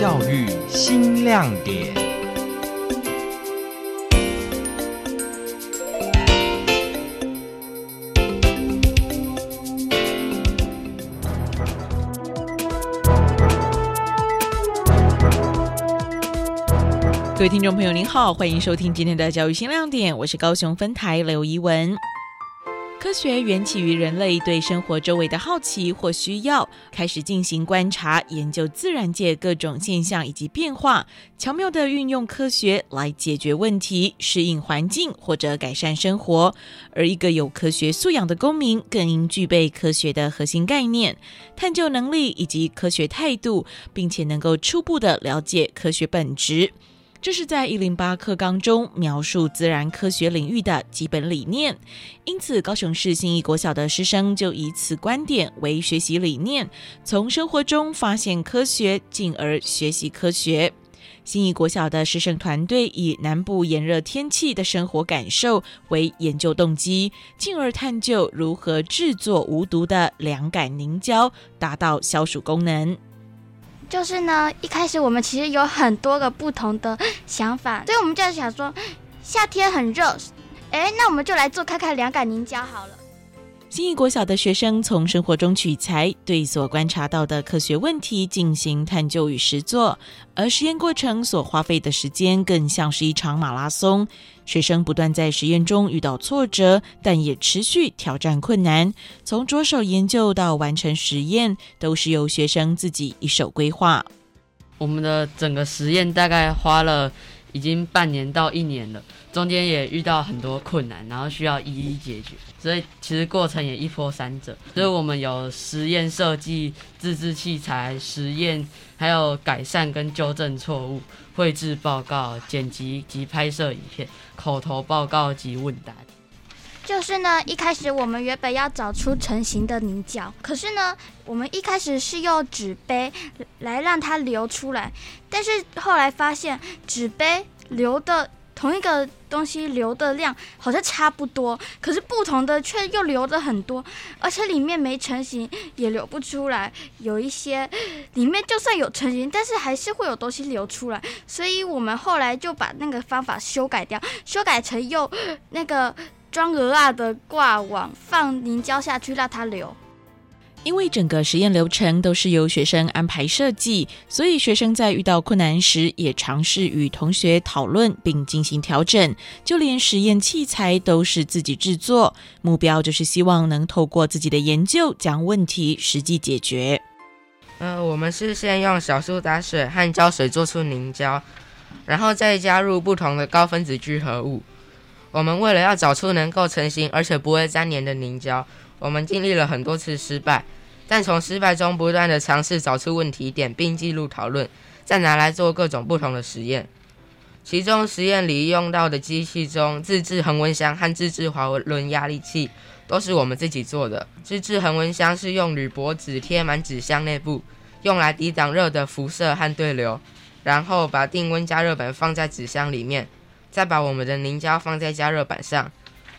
教育新亮点。各位听众朋友，您好，欢迎收听今天的教育新亮点，我是高雄分台刘怡文。科学缘起于人类对生活周围的好奇或需要，开始进行观察、研究自然界各种现象以及变化，巧妙地运用科学来解决问题、适应环境或者改善生活。而一个有科学素养的公民，更应具备科学的核心概念、探究能力以及科学态度，并且能够初步地了解科学本质。这是在一零八课纲中描述自然科学领域的基本理念，因此高雄市新义国小的师生就以此观点为学习理念，从生活中发现科学，进而学习科学。新义国小的师生团队以南部炎热天气的生活感受为研究动机，进而探究如何制作无毒的凉感凝胶，达到消暑功能。就是呢，一开始我们其实有很多个不同的想法，所以我们就想说，夏天很热，哎，那我们就来做看看凉感凝胶好了。新义国小的学生从生活中取材，对所观察到的科学问题进行探究与实作，而实验过程所花费的时间更像是一场马拉松。学生不断在实验中遇到挫折，但也持续挑战困难。从着手研究到完成实验，都是由学生自己一手规划。我们的整个实验大概花了已经半年到一年了。中间也遇到很多困难，然后需要一一解决，所以其实过程也一波三折。所以我们有实验设计、自制器材、实验，还有改善跟纠正错误、绘制报告、剪辑及拍摄影片、口头报告及问答。就是呢，一开始我们原本要找出成型的凝胶，可是呢，我们一开始是用纸杯来让它流出来，但是后来发现纸杯流的。同一个东西流的量好像差不多，可是不同的却又流的很多，而且里面没成型也流不出来。有一些里面就算有成型，但是还是会有东西流出来。所以我们后来就把那个方法修改掉，修改成用那个装鹅啊的挂网放凝胶下去让它流。因为整个实验流程都是由学生安排设计，所以学生在遇到困难时也尝试与同学讨论并进行调整。就连实验器材都是自己制作，目标就是希望能透过自己的研究将问题实际解决。呃，我们是先用小苏打水和胶水做出凝胶，然后再加入不同的高分子聚合物。我们为了要找出能够成型而且不会粘黏的凝胶。我们经历了很多次失败，但从失败中不断地尝试找出问题点，并记录讨论，再拿来做各种不同的实验。其中实验里用到的机器中，自制恒温箱和自制滑轮压力器都是我们自己做的。自制恒温箱是用铝箔纸贴满纸箱内部，用来抵挡热的辐射和对流，然后把定温加热板放在纸箱里面，再把我们的凝胶放在加热板上。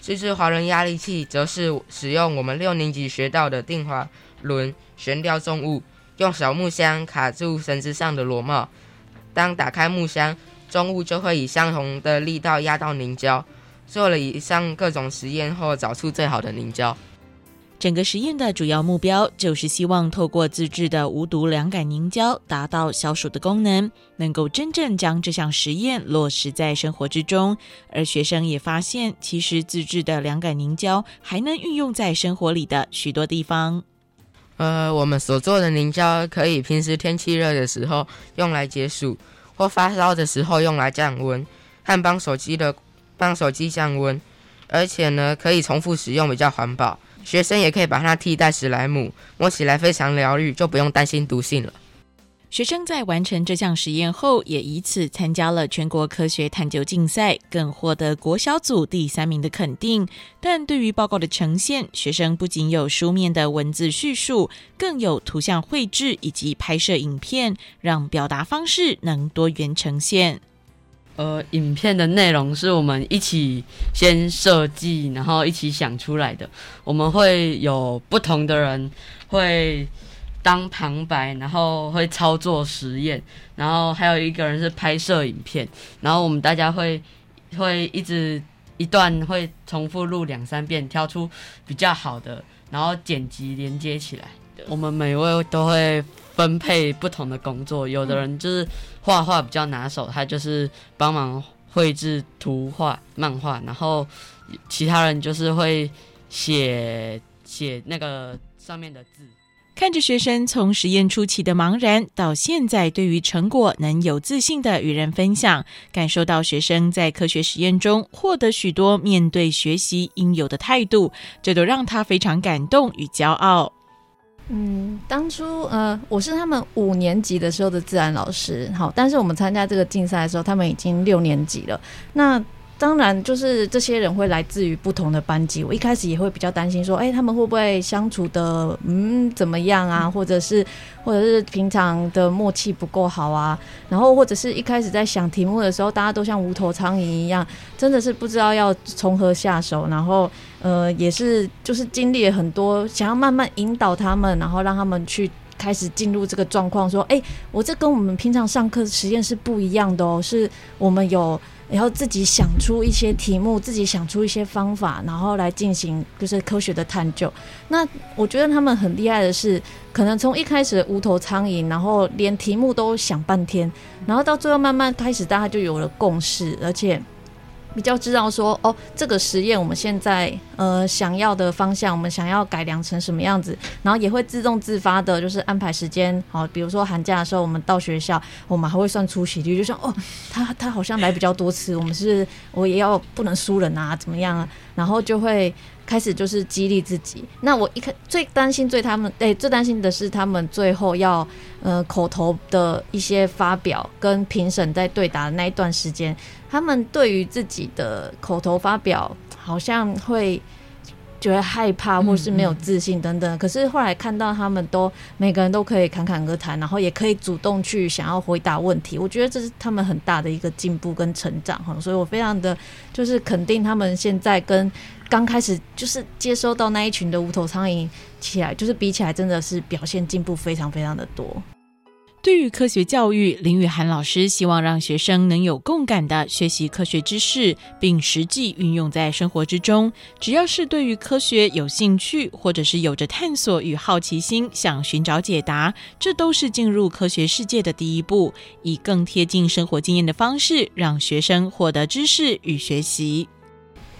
自制滑轮压力器则是使用我们六年级学到的定滑轮悬吊重物，用小木箱卡住绳子上的螺帽。当打开木箱，重物就会以相同的力道压到凝胶。做了以上各种实验后，找出最好的凝胶。整个实验的主要目标就是希望透过自制的无毒凉感凝胶，达到消暑的功能，能够真正将这项实验落实在生活之中。而学生也发现，其实自制的凉感凝胶还能运用在生活里的许多地方。呃，我们所做的凝胶可以平时天气热的时候用来解暑，或发烧的时候用来降温，和帮手机的帮手机降温，而且呢，可以重复使用，比较环保。学生也可以把它替代史莱姆，摸起来非常疗愈，就不用担心毒性了。学生在完成这项实验后，也以此参加了全国科学探究竞赛，更获得国小组第三名的肯定。但对于报告的呈现，学生不仅有书面的文字叙述，更有图像绘制以及拍摄影片，让表达方式能多元呈现。呃，影片的内容是我们一起先设计，然后一起想出来的。我们会有不同的人会当旁白，然后会操作实验，然后还有一个人是拍摄影片，然后我们大家会会一直一段会重复录两三遍，挑出比较好的，然后剪辑连接起来。我们每位都会分配不同的工作，有的人就是画画比较拿手，他就是帮忙绘制图画、漫画，然后其他人就是会写写那个上面的字。看着学生从实验初期的茫然，到现在对于成果能有自信的与人分享，感受到学生在科学实验中获得许多面对学习应有的态度，这都让他非常感动与骄傲。嗯，当初呃，我是他们五年级的时候的自然老师，好，但是我们参加这个竞赛的时候，他们已经六年级了。那当然，就是这些人会来自于不同的班级。我一开始也会比较担心，说，哎，他们会不会相处的嗯怎么样啊？或者是，或者是平常的默契不够好啊？然后或者是一开始在想题目的时候，大家都像无头苍蝇一样，真的是不知道要从何下手。然后，呃，也是就是经历了很多，想要慢慢引导他们，然后让他们去开始进入这个状况，说，哎，我这跟我们平常上课实验是不一样的哦，是我们有。然后自己想出一些题目，自己想出一些方法，然后来进行就是科学的探究。那我觉得他们很厉害的是，可能从一开始无头苍蝇，然后连题目都想半天，然后到最后慢慢开始，大家就有了共识，而且。比较知道说哦，这个实验我们现在呃想要的方向，我们想要改良成什么样子，然后也会自动自发的，就是安排时间。好，比如说寒假的时候，我们到学校，我们还会算出席率，就像哦，他他好像来比较多次，我们是我也要不能输人啊，怎么样啊？然后就会。开始就是激励自己。那我一开最担心最他们哎、最担心的是他们最后要呃口头的一些发表跟评审在对答的那一段时间，他们对于自己的口头发表好像会。觉得害怕或是没有自信等等，可是后来看到他们都每个人都可以侃侃而谈，然后也可以主动去想要回答问题，我觉得这是他们很大的一个进步跟成长哈，所以我非常的就是肯定他们现在跟刚开始就是接收到那一群的无头苍蝇起来，就是比起来真的是表现进步非常非常的多。对于科学教育，林雨涵老师希望让学生能有共感地学习科学知识，并实际运用在生活之中。只要是对于科学有兴趣，或者是有着探索与好奇心，想寻找解答，这都是进入科学世界的第一步。以更贴近生活经验的方式，让学生获得知识与学习。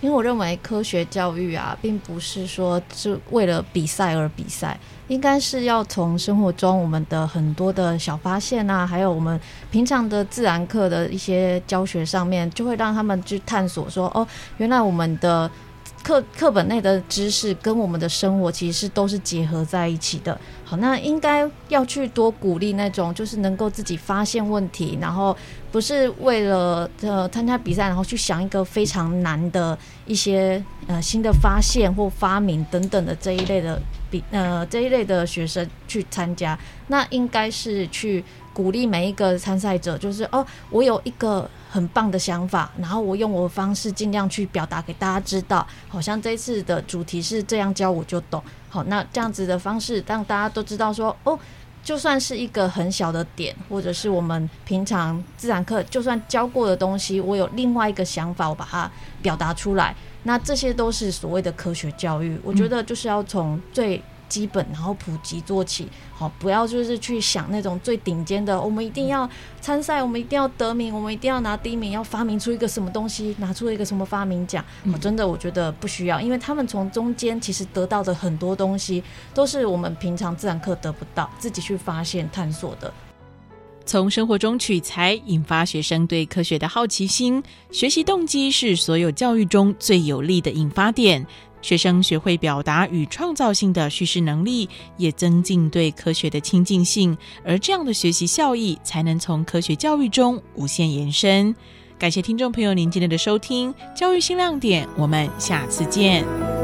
因为我认为科学教育啊，并不是说是为了比赛而比赛。应该是要从生活中我们的很多的小发现啊，还有我们平常的自然课的一些教学上面，就会让他们去探索说，哦，原来我们的课课本内的知识跟我们的生活其实是都是结合在一起的。好，那应该要去多鼓励那种，就是能够自己发现问题，然后不是为了呃参加比赛，然后去想一个非常难的一些呃新的发现或发明等等的这一类的比呃这一类的学生去参加，那应该是去鼓励每一个参赛者，就是哦，我有一个很棒的想法，然后我用我的方式尽量去表达给大家知道，好像这次的主题是这样教我就懂。好，那这样子的方式让大家都知道说，哦，就算是一个很小的点，或者是我们平常自然课就算教过的东西，我有另外一个想法，我把它表达出来，那这些都是所谓的科学教育。我觉得就是要从最。基本，然后普及做起，好，不要就是去想那种最顶尖的，我们一定要参赛，我们一定要得名，我们一定要拿第一名，要发明出一个什么东西，拿出一个什么发明奖。我真的我觉得不需要，因为他们从中间其实得到的很多东西，都是我们平常自然课得不到，自己去发现探索的。从生活中取材，引发学生对科学的好奇心，学习动机是所有教育中最有力的引发点。学生学会表达与创造性的叙事能力，也增进对科学的亲近性，而这样的学习效益才能从科学教育中无限延伸。感谢听众朋友您今天的收听，教育新亮点，我们下次见。